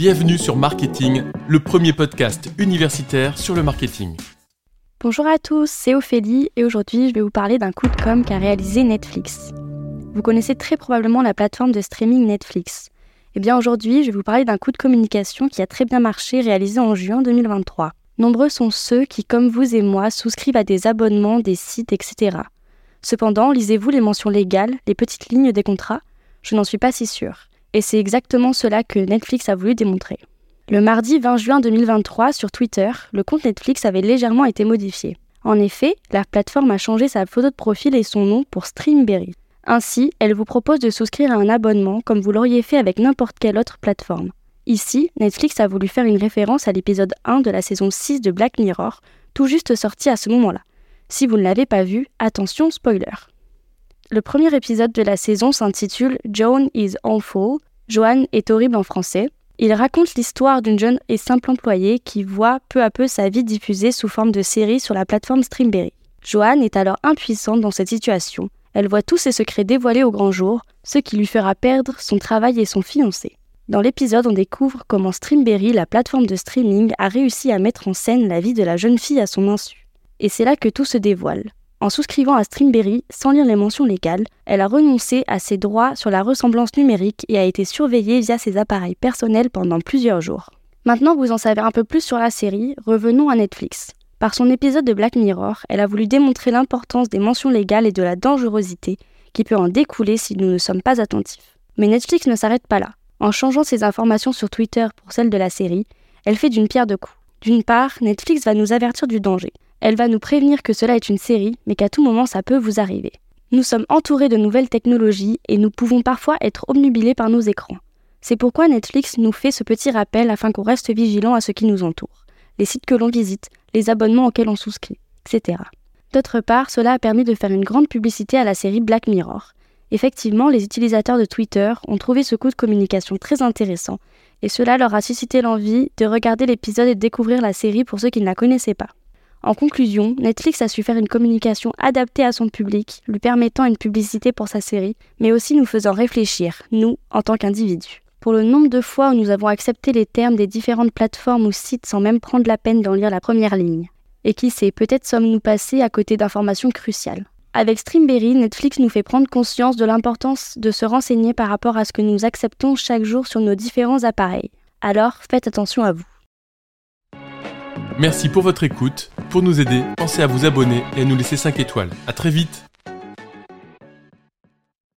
Bienvenue sur Marketing, le premier podcast universitaire sur le marketing. Bonjour à tous, c'est Ophélie et aujourd'hui je vais vous parler d'un coup de com' qu'a réalisé Netflix. Vous connaissez très probablement la plateforme de streaming Netflix. Eh bien aujourd'hui je vais vous parler d'un coup de communication qui a très bien marché réalisé en juin 2023. Nombreux sont ceux qui, comme vous et moi, souscrivent à des abonnements, des sites, etc. Cependant, lisez-vous les mentions légales, les petites lignes des contrats? Je n'en suis pas si sûre. Et c'est exactement cela que Netflix a voulu démontrer. Le mardi 20 juin 2023, sur Twitter, le compte Netflix avait légèrement été modifié. En effet, la plateforme a changé sa photo de profil et son nom pour Streamberry. Ainsi, elle vous propose de souscrire à un abonnement comme vous l'auriez fait avec n'importe quelle autre plateforme. Ici, Netflix a voulu faire une référence à l'épisode 1 de la saison 6 de Black Mirror, tout juste sorti à ce moment-là. Si vous ne l'avez pas vu, attention spoiler. Le premier épisode de la saison s'intitule Joan is awful. Joanne est horrible en français. Il raconte l'histoire d'une jeune et simple employée qui voit peu à peu sa vie diffusée sous forme de série sur la plateforme Streamberry. Joanne est alors impuissante dans cette situation. Elle voit tous ses secrets dévoilés au grand jour, ce qui lui fera perdre son travail et son fiancé. Dans l'épisode, on découvre comment Streamberry, la plateforme de streaming, a réussi à mettre en scène la vie de la jeune fille à son insu. Et c'est là que tout se dévoile. En souscrivant à Streamberry sans lire les mentions légales, elle a renoncé à ses droits sur la ressemblance numérique et a été surveillée via ses appareils personnels pendant plusieurs jours. Maintenant que vous en savez un peu plus sur la série, revenons à Netflix. Par son épisode de Black Mirror, elle a voulu démontrer l'importance des mentions légales et de la dangerosité qui peut en découler si nous ne sommes pas attentifs. Mais Netflix ne s'arrête pas là. En changeant ses informations sur Twitter pour celles de la série, elle fait d'une pierre deux coups. D'une part, Netflix va nous avertir du danger. Elle va nous prévenir que cela est une série, mais qu'à tout moment ça peut vous arriver. Nous sommes entourés de nouvelles technologies et nous pouvons parfois être obnubilés par nos écrans. C'est pourquoi Netflix nous fait ce petit rappel afin qu'on reste vigilant à ce qui nous entoure, les sites que l'on visite, les abonnements auxquels on souscrit, etc. D'autre part, cela a permis de faire une grande publicité à la série Black Mirror. Effectivement, les utilisateurs de Twitter ont trouvé ce coup de communication très intéressant, et cela leur a suscité l'envie de regarder l'épisode et de découvrir la série pour ceux qui ne la connaissaient pas. En conclusion, Netflix a su faire une communication adaptée à son public, lui permettant une publicité pour sa série, mais aussi nous faisant réfléchir, nous, en tant qu'individus. Pour le nombre de fois où nous avons accepté les termes des différentes plateformes ou sites sans même prendre la peine d'en lire la première ligne. Et qui sait, peut-être sommes-nous passés à côté d'informations cruciales. Avec Streamberry, Netflix nous fait prendre conscience de l'importance de se renseigner par rapport à ce que nous acceptons chaque jour sur nos différents appareils. Alors, faites attention à vous. Merci pour votre écoute. Pour nous aider, pensez à vous abonner et à nous laisser 5 étoiles. A très vite